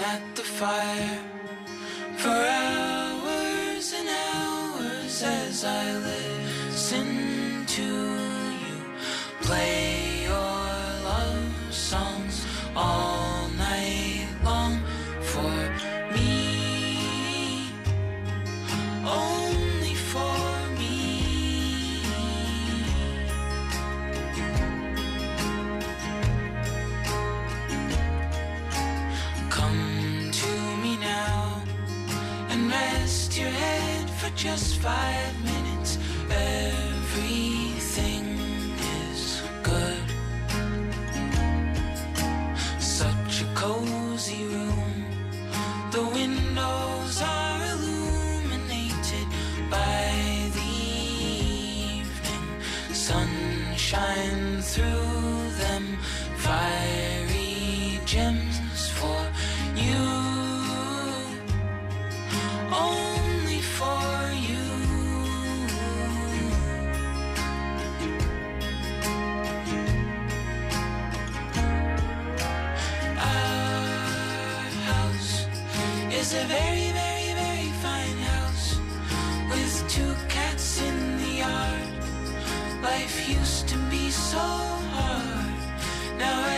at the fire for hours and hours as I listen just five minutes. Everything is good. Such a cozy room. The windows are illuminated by the evening sunshine through them. Fiery is a very, very, very fine house with two cats in the yard. Life used to be so hard. Now everything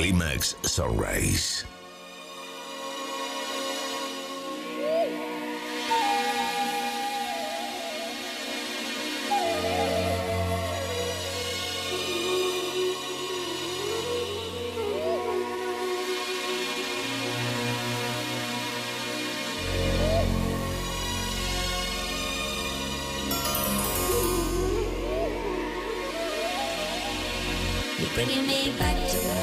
Climax Sunrise. Bringing me back to life.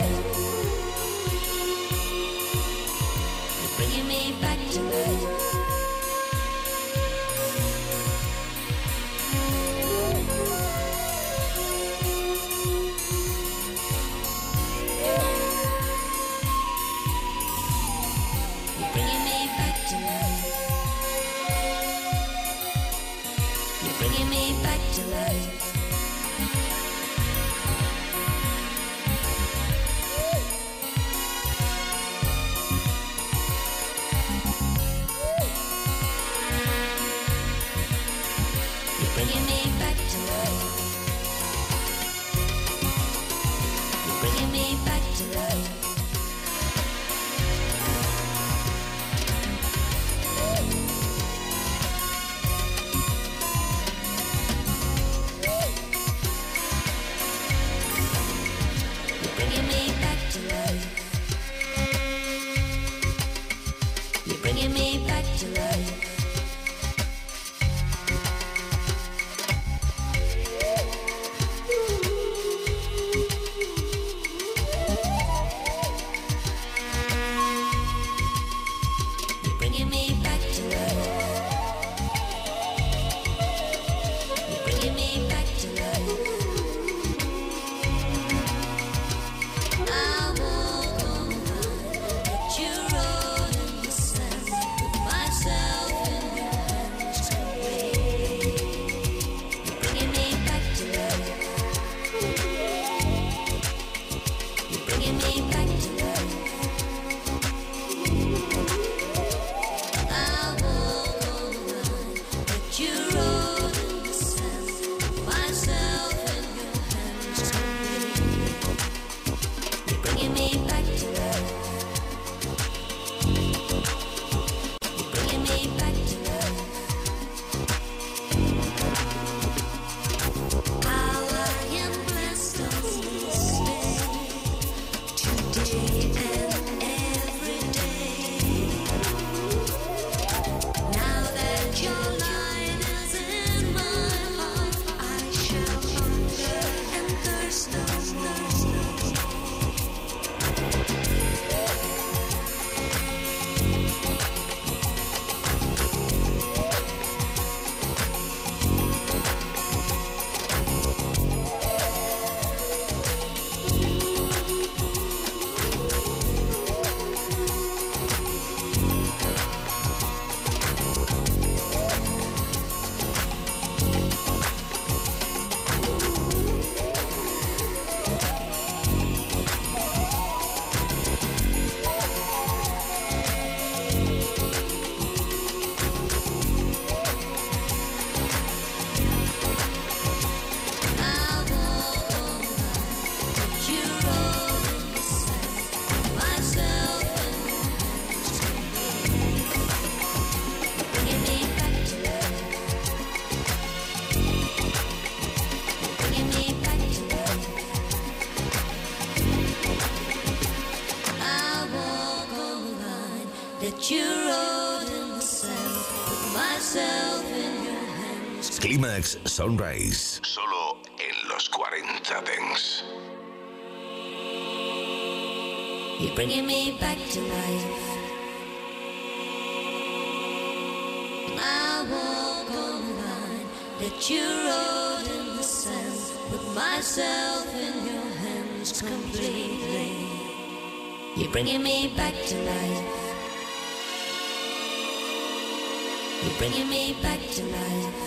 Hands. Sunrise. Solo en los 40 Dance. You're bringing me back to life. I walk on the line that you wrote in the sand. Put myself in your hands completely. You're bringing me back to life. You're bringing me back to life.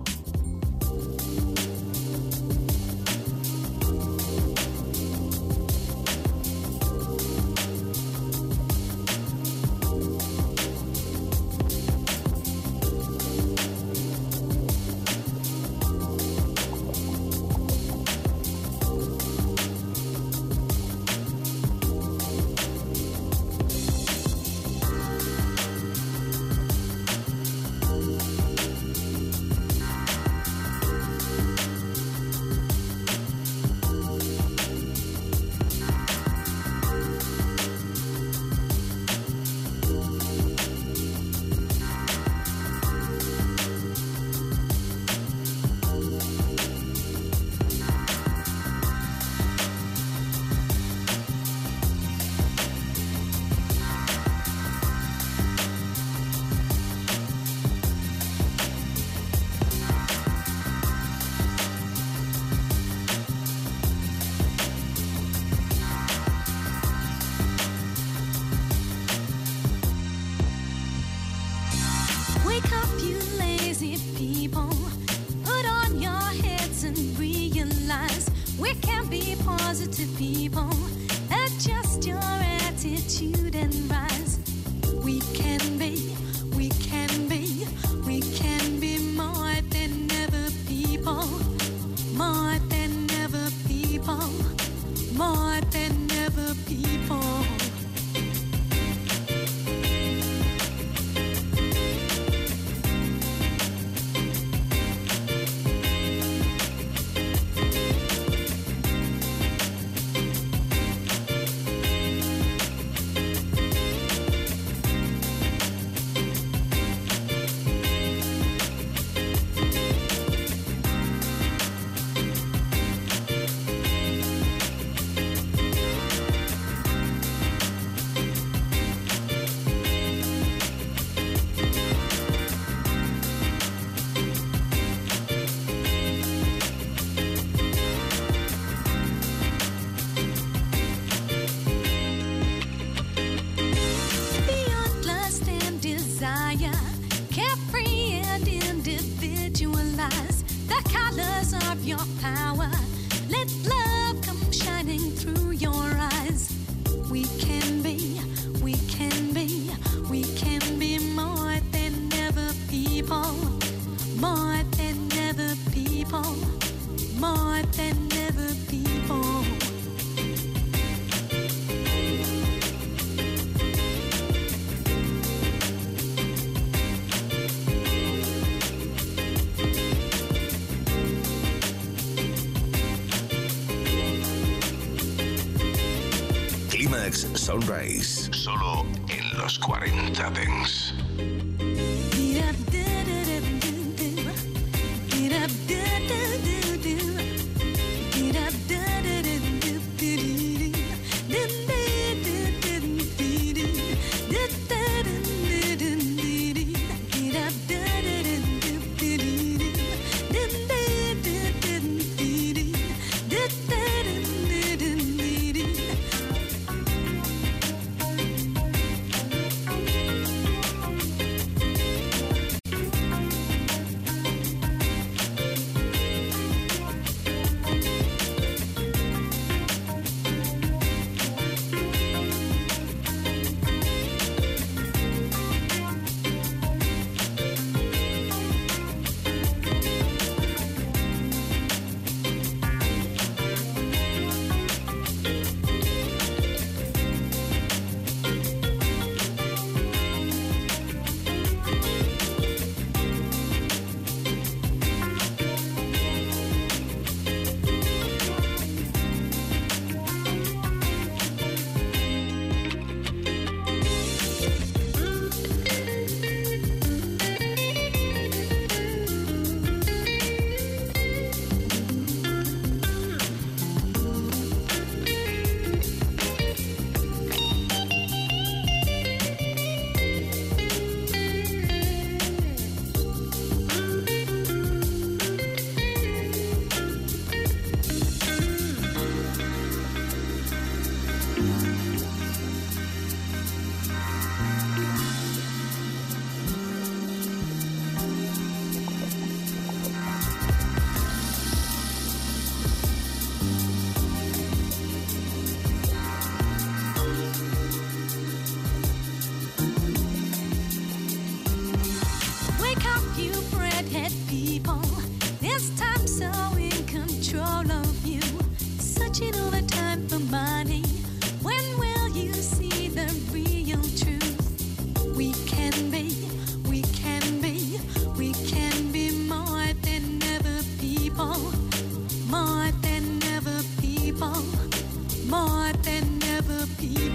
more than ever before.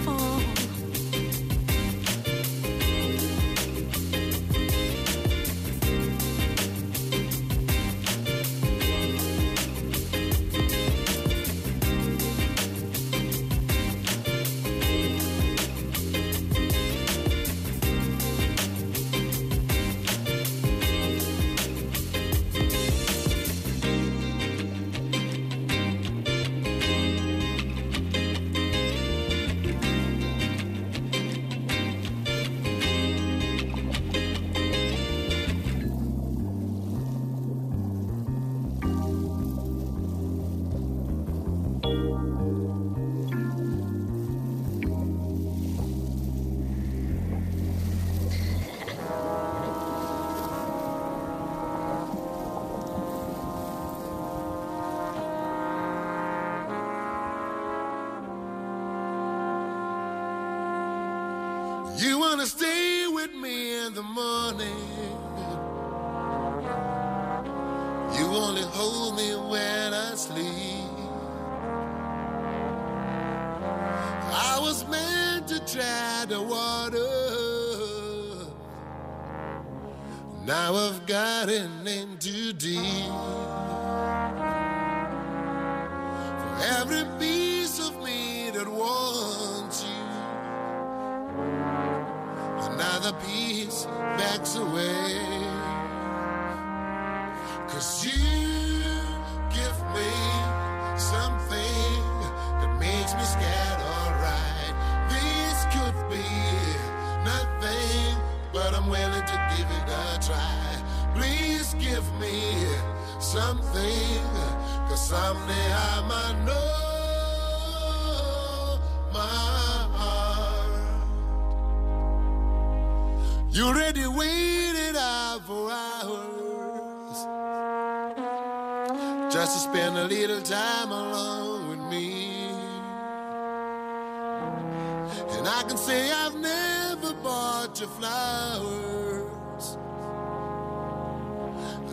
riding into deep. give me something. Cause someday I might know my heart. You already waited out for hours just to spend a little time alone with me. And I can say I've never bought you flowers.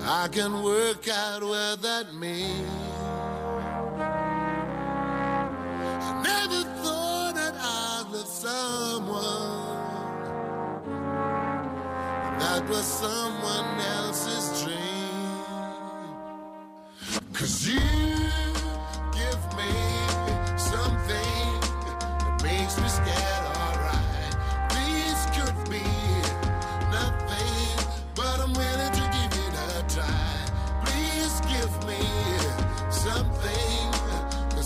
I can work out what that means. I never thought that I'd love someone. That was someone else's dream. Cause you.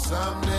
someday.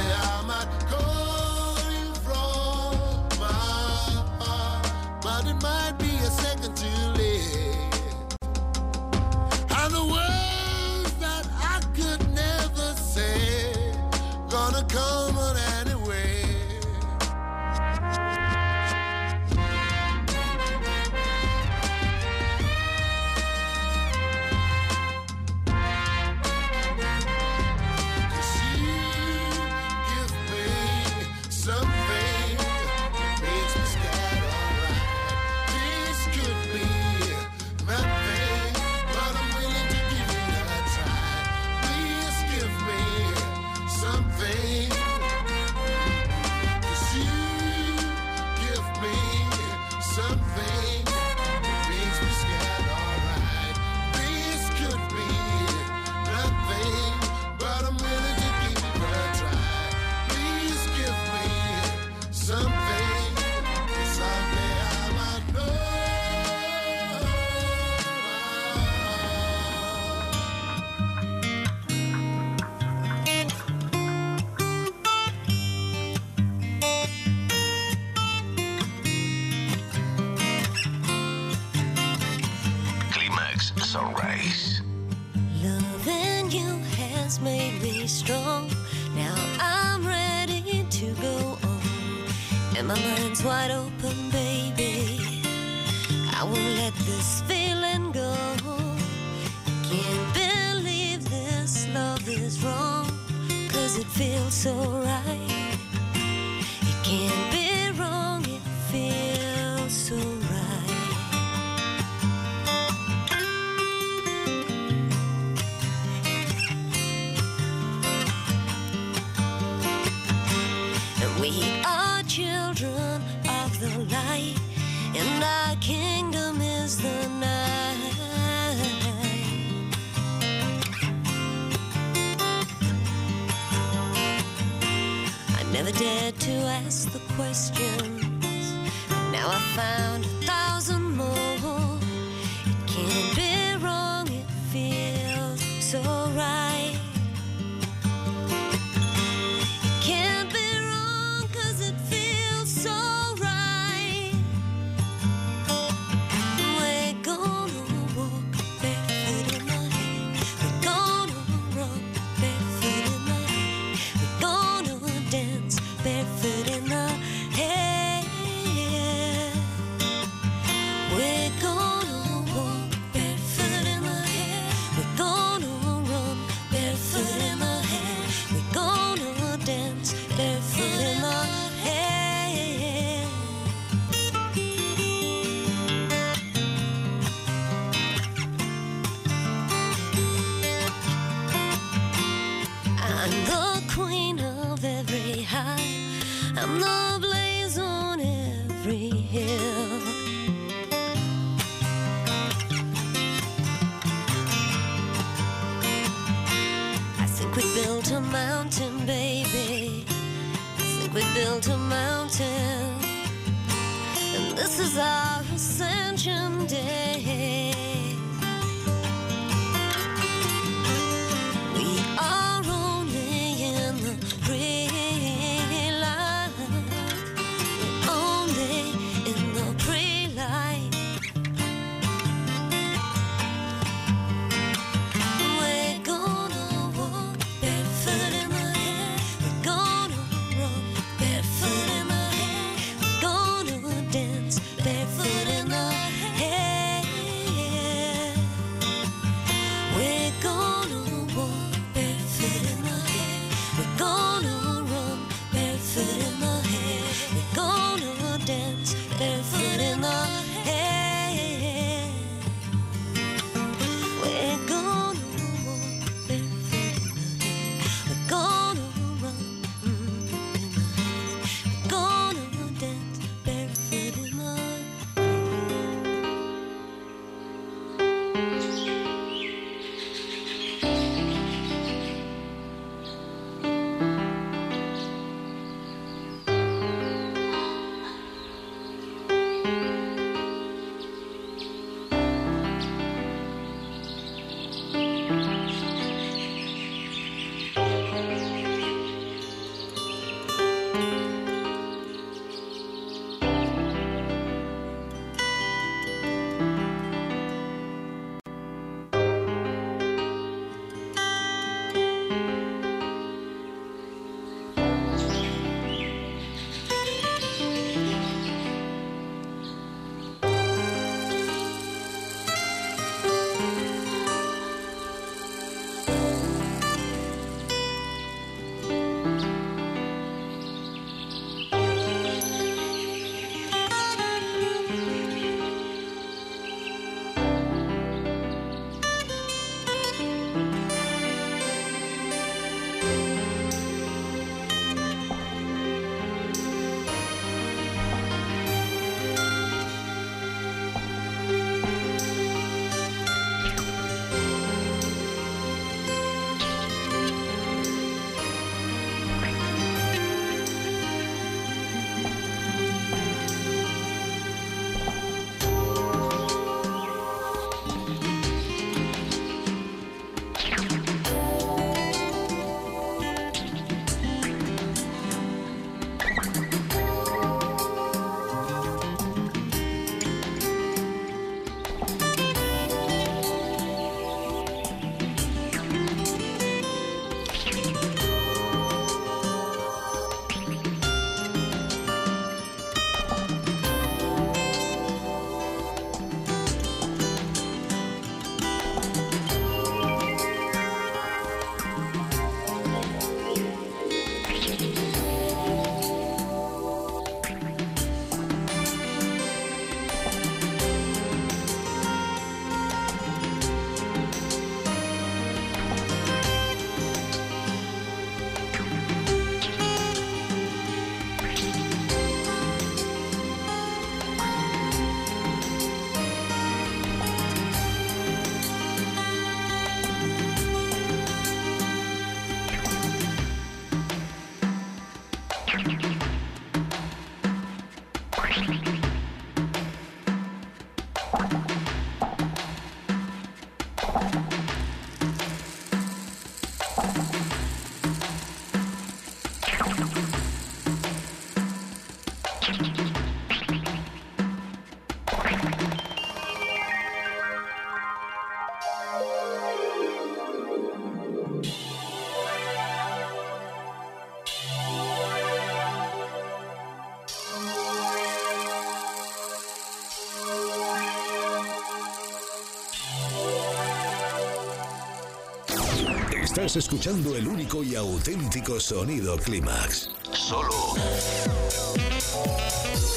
Estás escuchando el único y auténtico sonido Clímax. Solo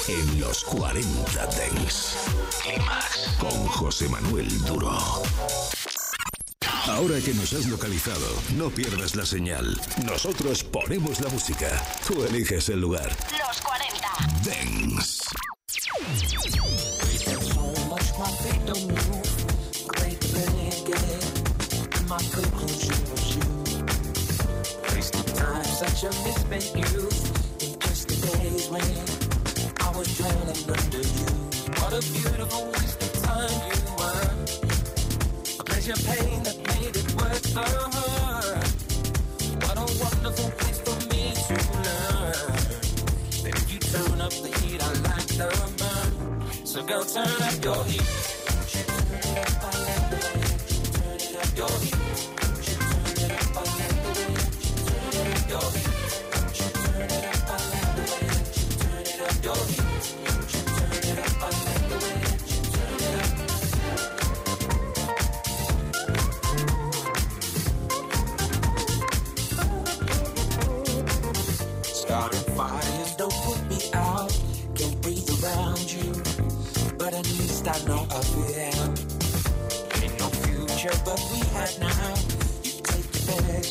en los 40 Dents. Clímax con José Manuel Duro. Ahora que nos has localizado, no pierdas la señal. Nosotros ponemos la música. Tú eliges el lugar. Los 40. Dance. Just the days when I was drowning under you. What a beautiful waste of time you were. A pleasure pain that made it worth the hurt. What a wonderful place for me to learn. You turn up the heat, I like the burn. So go turn up your heat.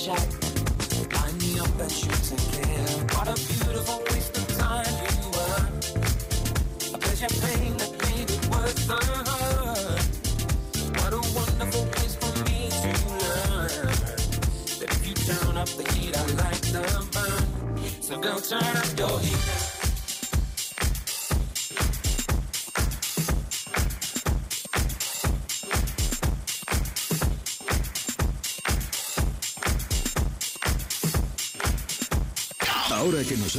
Shot, line me up and shoot kill. What a beautiful waste of time you were. A pleasure pain that made it worth the hurt. What a wonderful place for me to learn. That if you turn up the heat, I like the burn. So go turn up your heat.